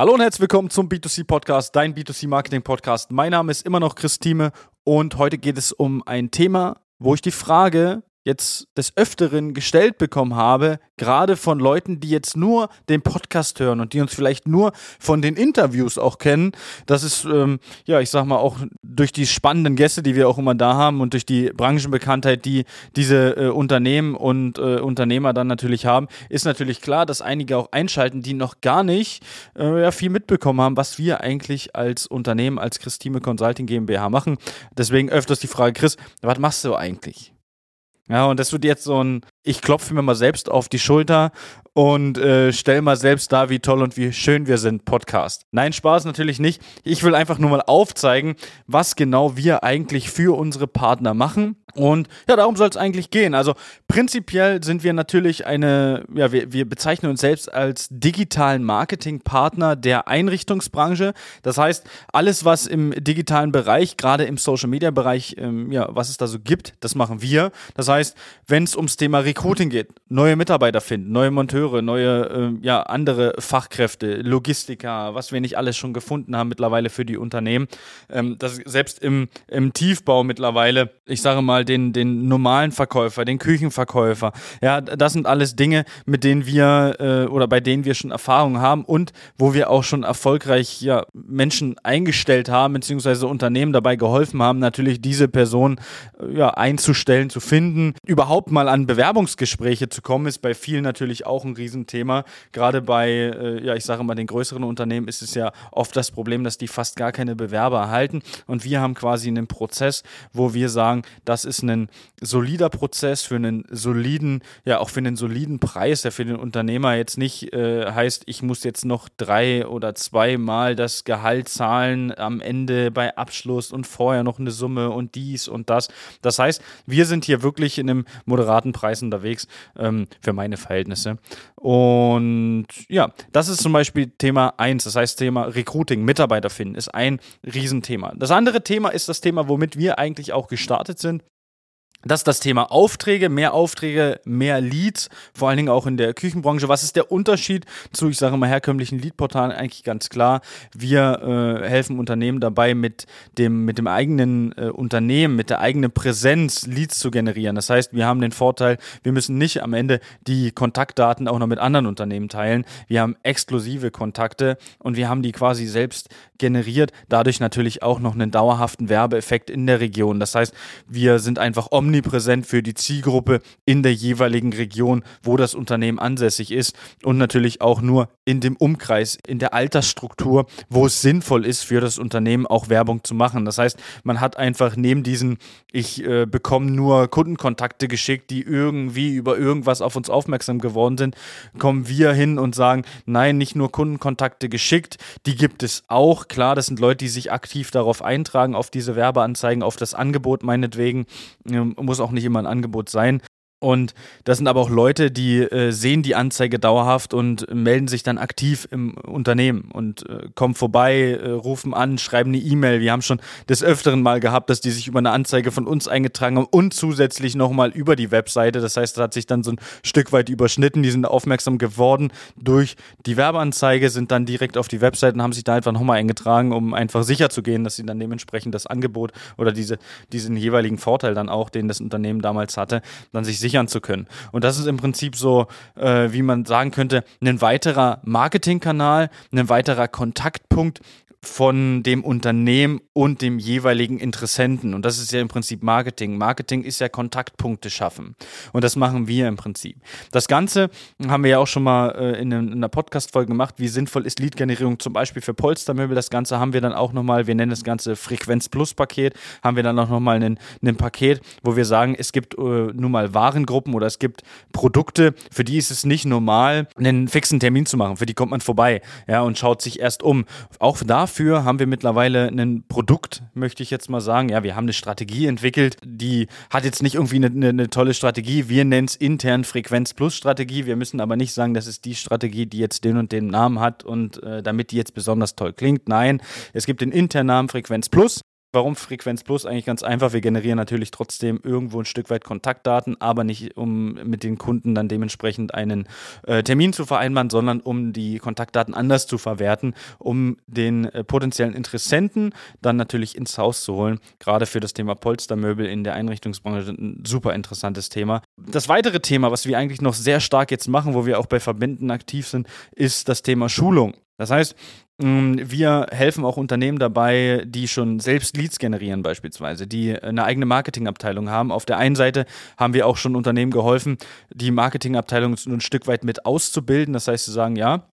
Hallo und herzlich willkommen zum B2C Podcast, dein B2C Marketing Podcast. Mein Name ist immer noch Christine und heute geht es um ein Thema, wo ich die Frage jetzt des Öfteren gestellt bekommen habe, gerade von Leuten, die jetzt nur den Podcast hören und die uns vielleicht nur von den Interviews auch kennen. Das ist, ähm, ja, ich sag mal, auch durch die spannenden Gäste, die wir auch immer da haben und durch die Branchenbekanntheit, die diese äh, Unternehmen und äh, Unternehmer dann natürlich haben, ist natürlich klar, dass einige auch einschalten, die noch gar nicht äh, ja, viel mitbekommen haben, was wir eigentlich als Unternehmen, als Christine Consulting GmbH machen. Deswegen öfters die Frage, Chris, was machst du eigentlich? Ja, und das wird jetzt so ein, ich klopfe mir mal selbst auf die Schulter und äh, stell mal selbst dar, wie toll und wie schön wir sind, Podcast. Nein, Spaß natürlich nicht. Ich will einfach nur mal aufzeigen, was genau wir eigentlich für unsere Partner machen und ja, darum soll es eigentlich gehen. Also prinzipiell sind wir natürlich eine, ja, wir, wir bezeichnen uns selbst als digitalen Marketingpartner der Einrichtungsbranche. Das heißt, alles, was im digitalen Bereich, gerade im Social Media Bereich, ähm, ja, was es da so gibt, das machen wir. Das heißt, wenn es ums Thema Recruiting geht, neue Mitarbeiter finden, neue Monteure, neue, ähm, ja, andere Fachkräfte, Logistiker, was wir nicht alles schon gefunden haben mittlerweile für die Unternehmen, ähm, das selbst im, im Tiefbau mittlerweile, ich sage mal, den, den normalen Verkäufer, den Küchenverkäufer. Ja, das sind alles Dinge, mit denen wir äh, oder bei denen wir schon Erfahrung haben und wo wir auch schon erfolgreich ja, Menschen eingestellt haben, beziehungsweise Unternehmen dabei geholfen haben, natürlich diese Person äh, ja, einzustellen, zu finden. Überhaupt mal an Bewerbungsgespräche zu kommen, ist bei vielen natürlich auch ein Riesenthema. Gerade bei, äh, ja, ich sage mal, den größeren Unternehmen ist es ja oft das Problem, dass die fast gar keine Bewerber erhalten. Und wir haben quasi einen Prozess, wo wir sagen, das ist ein solider Prozess für einen soliden, ja auch für einen soliden Preis, der für den Unternehmer jetzt nicht äh, heißt, ich muss jetzt noch drei oder zweimal das Gehalt zahlen am Ende bei Abschluss und vorher noch eine Summe und dies und das. Das heißt, wir sind hier wirklich in einem moderaten Preis unterwegs ähm, für meine Verhältnisse. Und ja, das ist zum Beispiel Thema 1, das heißt Thema Recruiting, Mitarbeiter finden, ist ein Riesenthema. Das andere Thema ist das Thema, womit wir eigentlich auch gestartet sind. Das ist das Thema Aufträge, mehr Aufträge, mehr Leads, vor allen Dingen auch in der Küchenbranche. Was ist der Unterschied zu, ich sage mal, herkömmlichen Leadportalen? Eigentlich ganz klar. Wir äh, helfen Unternehmen dabei, mit dem, mit dem eigenen äh, Unternehmen, mit der eigenen Präsenz Leads zu generieren. Das heißt, wir haben den Vorteil, wir müssen nicht am Ende die Kontaktdaten auch noch mit anderen Unternehmen teilen. Wir haben exklusive Kontakte und wir haben die quasi selbst generiert. Dadurch natürlich auch noch einen dauerhaften Werbeeffekt in der Region. Das heißt, wir sind einfach omni omnipräsent für die Zielgruppe in der jeweiligen Region, wo das Unternehmen ansässig ist und natürlich auch nur in dem Umkreis, in der Altersstruktur, wo es sinnvoll ist, für das Unternehmen auch Werbung zu machen. Das heißt, man hat einfach neben diesen, ich äh, bekomme nur Kundenkontakte geschickt, die irgendwie über irgendwas auf uns aufmerksam geworden sind, kommen wir hin und sagen, nein, nicht nur Kundenkontakte geschickt, die gibt es auch. Klar, das sind Leute, die sich aktiv darauf eintragen, auf diese Werbeanzeigen, auf das Angebot meinetwegen. Muss auch nicht immer ein Angebot sein. Und das sind aber auch Leute, die äh, sehen die Anzeige dauerhaft und melden sich dann aktiv im Unternehmen und äh, kommen vorbei, äh, rufen an, schreiben eine E-Mail. Wir haben schon des Öfteren mal gehabt, dass die sich über eine Anzeige von uns eingetragen haben und zusätzlich nochmal über die Webseite. Das heißt, das hat sich dann so ein Stück weit überschnitten. Die sind aufmerksam geworden durch die Werbeanzeige, sind dann direkt auf die Webseite und haben sich da einfach nochmal eingetragen, um einfach sicher zu gehen, dass sie dann dementsprechend das Angebot oder diese, diesen jeweiligen Vorteil dann auch, den das Unternehmen damals hatte, dann sich sicher sichern zu können. Und das ist im Prinzip so, äh, wie man sagen könnte, ein weiterer Marketingkanal, ein weiterer Kontaktpunkt von dem Unternehmen und dem jeweiligen Interessenten. Und das ist ja im Prinzip Marketing. Marketing ist ja Kontaktpunkte schaffen. Und das machen wir im Prinzip. Das Ganze haben wir ja auch schon mal äh, in, einer Podcast-Folge gemacht. Wie sinnvoll ist Lead-Generierung zum Beispiel für Polstermöbel? Das Ganze haben wir dann auch nochmal, wir nennen das Ganze Frequenz-Plus-Paket, haben wir dann auch nochmal ein, Paket, wo wir sagen, es gibt äh, nun mal Warengruppen oder es gibt Produkte, für die ist es nicht normal, einen fixen Termin zu machen. Für die kommt man vorbei ja, und schaut sich erst um. Auch da dafür haben wir mittlerweile ein Produkt, möchte ich jetzt mal sagen. Ja, wir haben eine Strategie entwickelt, die hat jetzt nicht irgendwie eine, eine, eine tolle Strategie. Wir nennen es intern Frequenz Plus Strategie. Wir müssen aber nicht sagen, das ist die Strategie, die jetzt den und den Namen hat und äh, damit die jetzt besonders toll klingt. Nein, es gibt den internen Namen Frequenz Plus Warum Frequenz Plus? Eigentlich ganz einfach. Wir generieren natürlich trotzdem irgendwo ein Stück weit Kontaktdaten, aber nicht um mit den Kunden dann dementsprechend einen äh, Termin zu vereinbaren, sondern um die Kontaktdaten anders zu verwerten, um den äh, potenziellen Interessenten dann natürlich ins Haus zu holen. Gerade für das Thema Polstermöbel in der Einrichtungsbranche ein super interessantes Thema. Das weitere Thema, was wir eigentlich noch sehr stark jetzt machen, wo wir auch bei Verbänden aktiv sind, ist das Thema Schulung. Das heißt, wir helfen auch Unternehmen dabei, die schon selbst Leads generieren beispielsweise, die eine eigene Marketingabteilung haben. Auf der einen Seite haben wir auch schon Unternehmen geholfen, die Marketingabteilung ein Stück weit mit auszubilden. Das heißt, zu sagen, ja,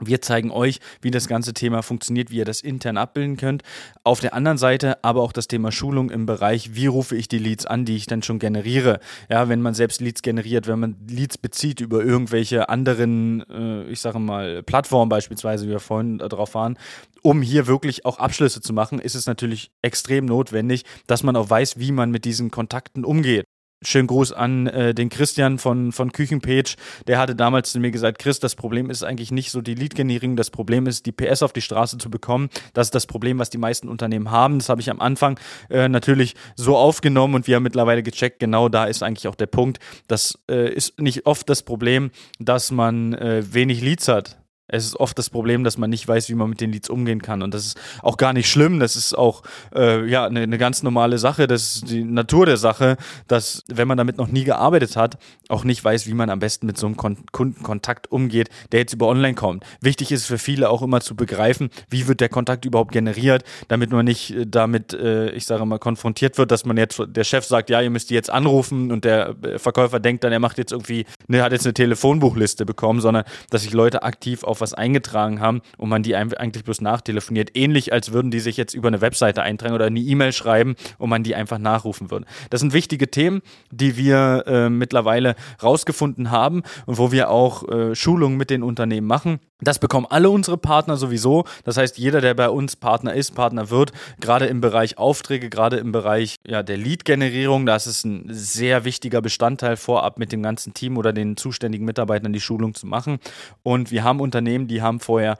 wir zeigen euch, wie das ganze Thema funktioniert, wie ihr das intern abbilden könnt. Auf der anderen Seite aber auch das Thema Schulung im Bereich, wie rufe ich die Leads an, die ich dann schon generiere. Ja, wenn man selbst Leads generiert, wenn man Leads bezieht über irgendwelche anderen, äh, ich sage mal, Plattformen beispielsweise, wie wir vorhin darauf waren, um hier wirklich auch Abschlüsse zu machen, ist es natürlich extrem notwendig, dass man auch weiß, wie man mit diesen Kontakten umgeht. Schönen Gruß an äh, den Christian von, von Küchenpage. Der hatte damals zu mir gesagt, Chris, das Problem ist eigentlich nicht so die Lead-Generierung, das Problem ist, die PS auf die Straße zu bekommen. Das ist das Problem, was die meisten Unternehmen haben. Das habe ich am Anfang äh, natürlich so aufgenommen und wir haben mittlerweile gecheckt, genau da ist eigentlich auch der Punkt. Das äh, ist nicht oft das Problem, dass man äh, wenig Leads hat. Es ist oft das Problem, dass man nicht weiß, wie man mit den Leads umgehen kann. Und das ist auch gar nicht schlimm. Das ist auch äh, ja, eine, eine ganz normale Sache. Das ist die Natur der Sache, dass, wenn man damit noch nie gearbeitet hat, auch nicht weiß, wie man am besten mit so einem Kon Kundenkontakt umgeht, der jetzt über online kommt. Wichtig ist für viele auch immer zu begreifen, wie wird der Kontakt überhaupt generiert, damit man nicht äh, damit, äh, ich sage mal, konfrontiert wird, dass man jetzt, der Chef sagt, ja, ihr müsst die jetzt anrufen und der äh, Verkäufer denkt dann, er macht jetzt irgendwie, ne, hat jetzt eine Telefonbuchliste bekommen, sondern dass sich Leute aktiv auf auf was eingetragen haben und man die eigentlich bloß nachtelefoniert. Ähnlich, als würden die sich jetzt über eine Webseite eintragen oder eine E-Mail schreiben und man die einfach nachrufen würde. Das sind wichtige Themen, die wir äh, mittlerweile rausgefunden haben und wo wir auch äh, Schulungen mit den Unternehmen machen. Das bekommen alle unsere Partner sowieso. Das heißt, jeder, der bei uns Partner ist, Partner wird, gerade im Bereich Aufträge, gerade im Bereich ja, der Lead-Generierung, das ist ein sehr wichtiger Bestandteil vorab mit dem ganzen Team oder den zuständigen Mitarbeitern die Schulung zu machen. Und wir haben Unternehmen, die haben vorher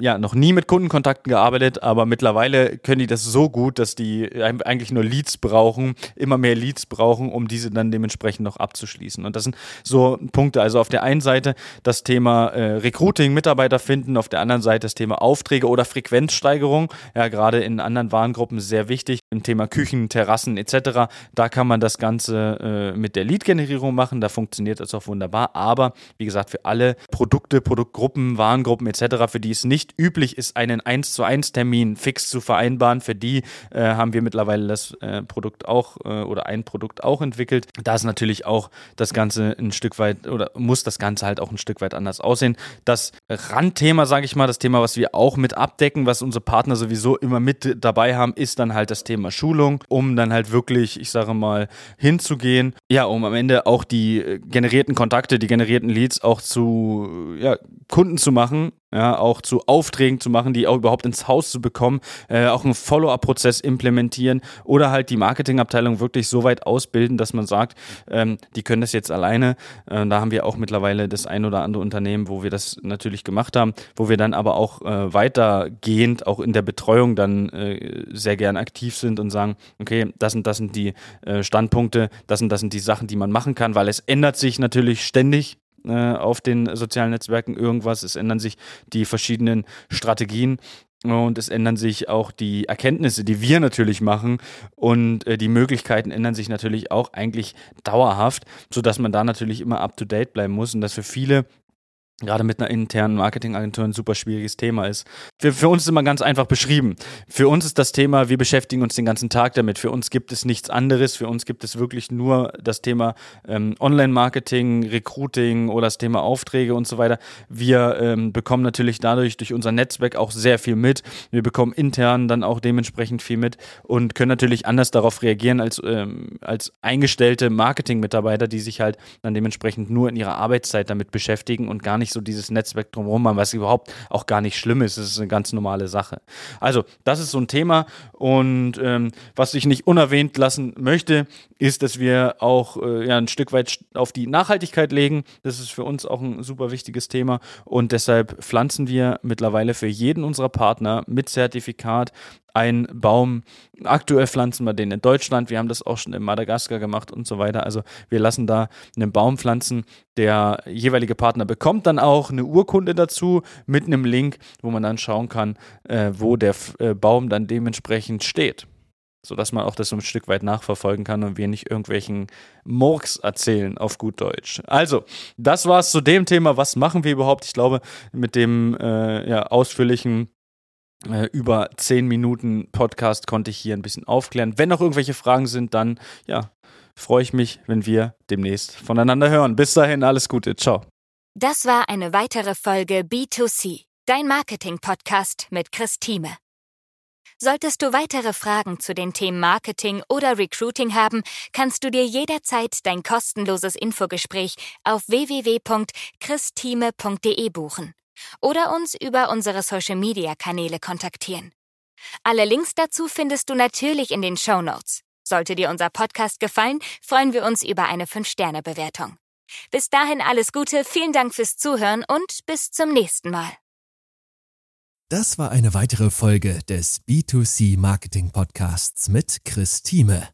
ja, noch nie mit Kundenkontakten gearbeitet, aber mittlerweile können die das so gut, dass die eigentlich nur Leads brauchen, immer mehr Leads brauchen, um diese dann dementsprechend noch abzuschließen. Und das sind so Punkte. Also auf der einen Seite das Thema äh, Recruiting, Mitarbeiter finden, auf der anderen Seite das Thema Aufträge oder Frequenzsteigerung. Ja, gerade in anderen Warengruppen sehr wichtig. Im Thema Küchen, Terrassen etc. Da kann man das Ganze äh, mit der Lead-Generierung machen. Da funktioniert das auch wunderbar. Aber wie gesagt, für alle Produkte, Produktgruppen, Warengruppen etc., für die es nicht üblich ist, einen 1 zu 1 Termin fix zu vereinbaren. Für die äh, haben wir mittlerweile das äh, Produkt auch äh, oder ein Produkt auch entwickelt. Da ist natürlich auch das Ganze ein Stück weit oder muss das Ganze halt auch ein Stück weit anders aussehen. Das Randthema, sage ich mal, das Thema, was wir auch mit abdecken, was unsere Partner sowieso immer mit dabei haben, ist dann halt das Thema Schulung, um dann halt wirklich, ich sage mal, hinzugehen. Ja, um am Ende auch die äh, generierten Kontakte, die generierten Leads auch zu ja, Kunden zu machen ja, auch zu Aufträgen zu machen, die auch überhaupt ins Haus zu bekommen, äh, auch einen Follow-up-Prozess implementieren oder halt die Marketingabteilung wirklich so weit ausbilden, dass man sagt, ähm, die können das jetzt alleine. Äh, da haben wir auch mittlerweile das ein oder andere Unternehmen, wo wir das natürlich gemacht haben, wo wir dann aber auch äh, weitergehend auch in der Betreuung dann äh, sehr gern aktiv sind und sagen, okay, das sind, das sind die äh, Standpunkte, das sind, das sind die Sachen, die man machen kann, weil es ändert sich natürlich ständig äh, auf den sozialen Netzwerken irgendwas. Es ändern sich die verschiedenen Strategien. Und es ändern sich auch die Erkenntnisse, die wir natürlich machen. Und äh, die Möglichkeiten ändern sich natürlich auch eigentlich dauerhaft, sodass man da natürlich immer up to date bleiben muss. Und das für viele gerade mit einer internen Marketingagentur ein super schwieriges Thema ist. Für, für, uns ist immer ganz einfach beschrieben. Für uns ist das Thema, wir beschäftigen uns den ganzen Tag damit. Für uns gibt es nichts anderes. Für uns gibt es wirklich nur das Thema ähm, Online-Marketing, Recruiting oder das Thema Aufträge und so weiter. Wir ähm, bekommen natürlich dadurch durch unser Netzwerk auch sehr viel mit. Wir bekommen intern dann auch dementsprechend viel mit und können natürlich anders darauf reagieren als, ähm, als eingestellte Marketing-Mitarbeiter, die sich halt dann dementsprechend nur in ihrer Arbeitszeit damit beschäftigen und gar nicht so dieses Netzwerk drumherum haben, was überhaupt auch gar nicht schlimm ist. Das ist eine ganz normale Sache. Also, das ist so ein Thema. Und ähm, was ich nicht unerwähnt lassen möchte, ist, dass wir auch äh, ja, ein Stück weit auf die Nachhaltigkeit legen. Das ist für uns auch ein super wichtiges Thema. Und deshalb pflanzen wir mittlerweile für jeden unserer Partner mit Zertifikat ein Baum. Aktuell pflanzen wir den in Deutschland. Wir haben das auch schon in Madagaskar gemacht und so weiter. Also wir lassen da einen Baum pflanzen. Der jeweilige Partner bekommt dann auch eine Urkunde dazu mit einem Link, wo man dann schauen kann, äh, wo der äh, Baum dann dementsprechend steht sodass man auch das so ein Stück weit nachverfolgen kann und wir nicht irgendwelchen Murks erzählen auf gut Deutsch. Also, das war es zu dem Thema, was machen wir überhaupt? Ich glaube, mit dem äh, ja, ausführlichen über 10 Minuten Podcast konnte ich hier ein bisschen aufklären. Wenn noch irgendwelche Fragen sind, dann ja, freue ich mich, wenn wir demnächst voneinander hören. Bis dahin, alles Gute. Ciao. Das war eine weitere Folge B2C, dein Marketing-Podcast mit Chris Thieme. Solltest du weitere Fragen zu den Themen Marketing oder Recruiting haben, kannst du dir jederzeit dein kostenloses Infogespräch auf www.christime.de buchen oder uns über unsere Social-Media-Kanäle kontaktieren. Alle Links dazu findest du natürlich in den Show Notes. Sollte dir unser Podcast gefallen, freuen wir uns über eine 5-Sterne-Bewertung. Bis dahin alles Gute, vielen Dank fürs Zuhören und bis zum nächsten Mal. Das war eine weitere Folge des B2C Marketing Podcasts mit Chris Thieme.